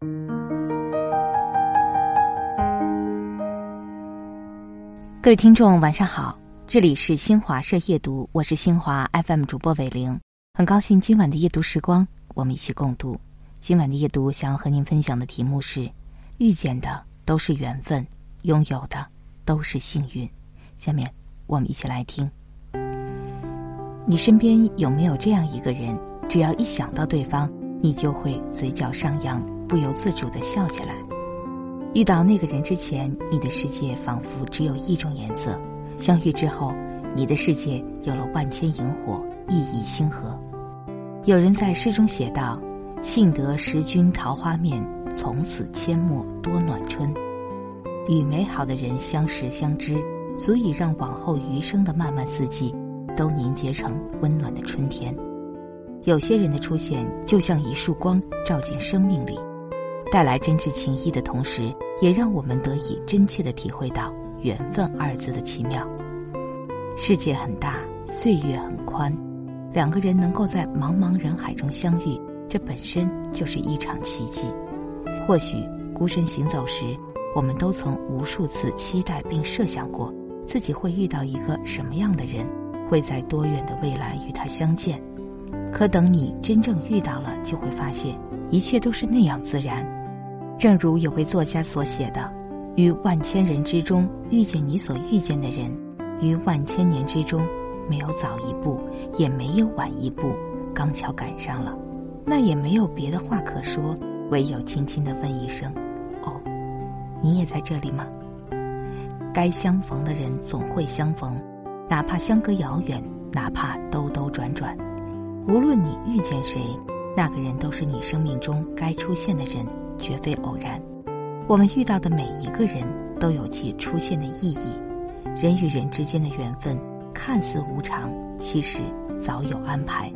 各位听众，晚上好，这里是新华社夜读，我是新华 FM 主播伟玲，很高兴今晚的夜读时光，我们一起共度。今晚的夜读想要和您分享的题目是：遇见的都是缘分，拥有的都是幸运。下面我们一起来听。你身边有没有这样一个人？只要一想到对方，你就会嘴角上扬，不由自主的笑起来。遇到那个人之前，你的世界仿佛只有一种颜色；相遇之后，你的世界有了万千萤火，熠熠星河。有人在诗中写道：“幸得识君桃花面，从此阡陌多暖春。”与美好的人相识相知，足以让往后余生的漫漫四季，都凝结成温暖的春天。有些人的出现，就像一束光，照进生命里。带来真挚情谊的同时，也让我们得以真切的体会到“缘分”二字的奇妙。世界很大，岁月很宽，两个人能够在茫茫人海中相遇，这本身就是一场奇迹。或许孤身行走时，我们都曾无数次期待并设想过，自己会遇到一个什么样的人，会在多远的未来与他相见。可等你真正遇到了，就会发现，一切都是那样自然。正如有位作家所写的：“于万千人之中遇见你所遇见的人，于万千年之中，没有早一步，也没有晚一步，刚巧赶上了，那也没有别的话可说，唯有轻轻的问一声：‘哦，你也在这里吗？’该相逢的人总会相逢，哪怕相隔遥远，哪怕兜兜转转，无论你遇见谁，那个人都是你生命中该出现的人。”绝非偶然，我们遇到的每一个人都有其出现的意义。人与人之间的缘分看似无常，其实早有安排。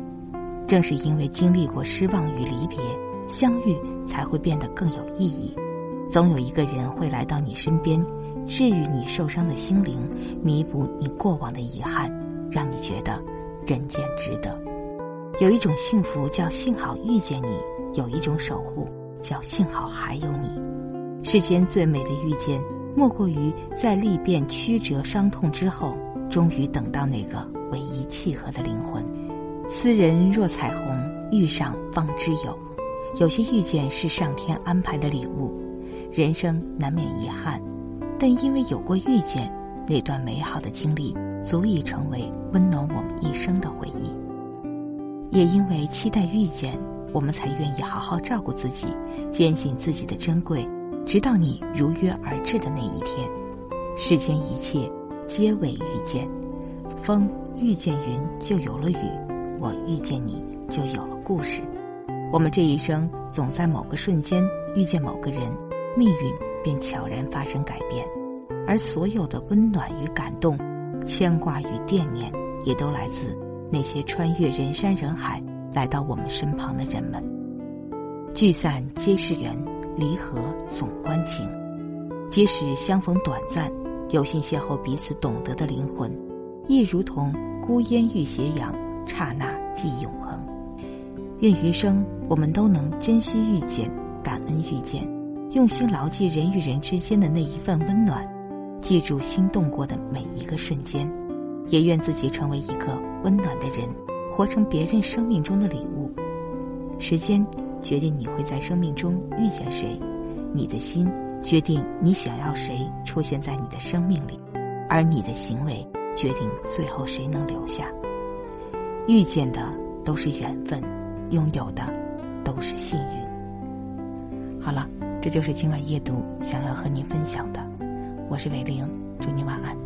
正是因为经历过失望与离别，相遇才会变得更有意义。总有一个人会来到你身边，治愈你受伤的心灵，弥补你过往的遗憾，让你觉得人间值得。有一种幸福叫幸好遇见你，有一种守护。叫幸好还有你，世间最美的遇见，莫过于在历遍曲折伤痛之后，终于等到那个唯一契合的灵魂。斯人若彩虹，遇上方知有。有些遇见是上天安排的礼物，人生难免遗憾，但因为有过遇见，那段美好的经历足以成为温暖我们一生的回忆。也因为期待遇见。我们才愿意好好照顾自己，坚信自己的珍贵，直到你如约而至的那一天。世间一切皆为遇见，风遇见云就有了雨，我遇见你就有了故事。我们这一生总在某个瞬间遇见某个人，命运便悄然发生改变，而所有的温暖与感动、牵挂与惦念，也都来自那些穿越人山人海。来到我们身旁的人们，聚散皆是缘，离合总关情。即使相逢短暂，有幸邂逅彼此懂得的灵魂，亦如同孤烟遇斜阳，刹那即永恒。愿余生我们都能珍惜遇见，感恩遇见，用心牢记人与人之间的那一份温暖，记住心动过的每一个瞬间，也愿自己成为一个温暖的人。活成别人生命中的礼物。时间决定你会在生命中遇见谁，你的心决定你想要谁出现在你的生命里，而你的行为决定最后谁能留下。遇见的都是缘分，拥有的都是幸运。好了，这就是今晚夜读想要和您分享的。我是伟玲，祝你晚安。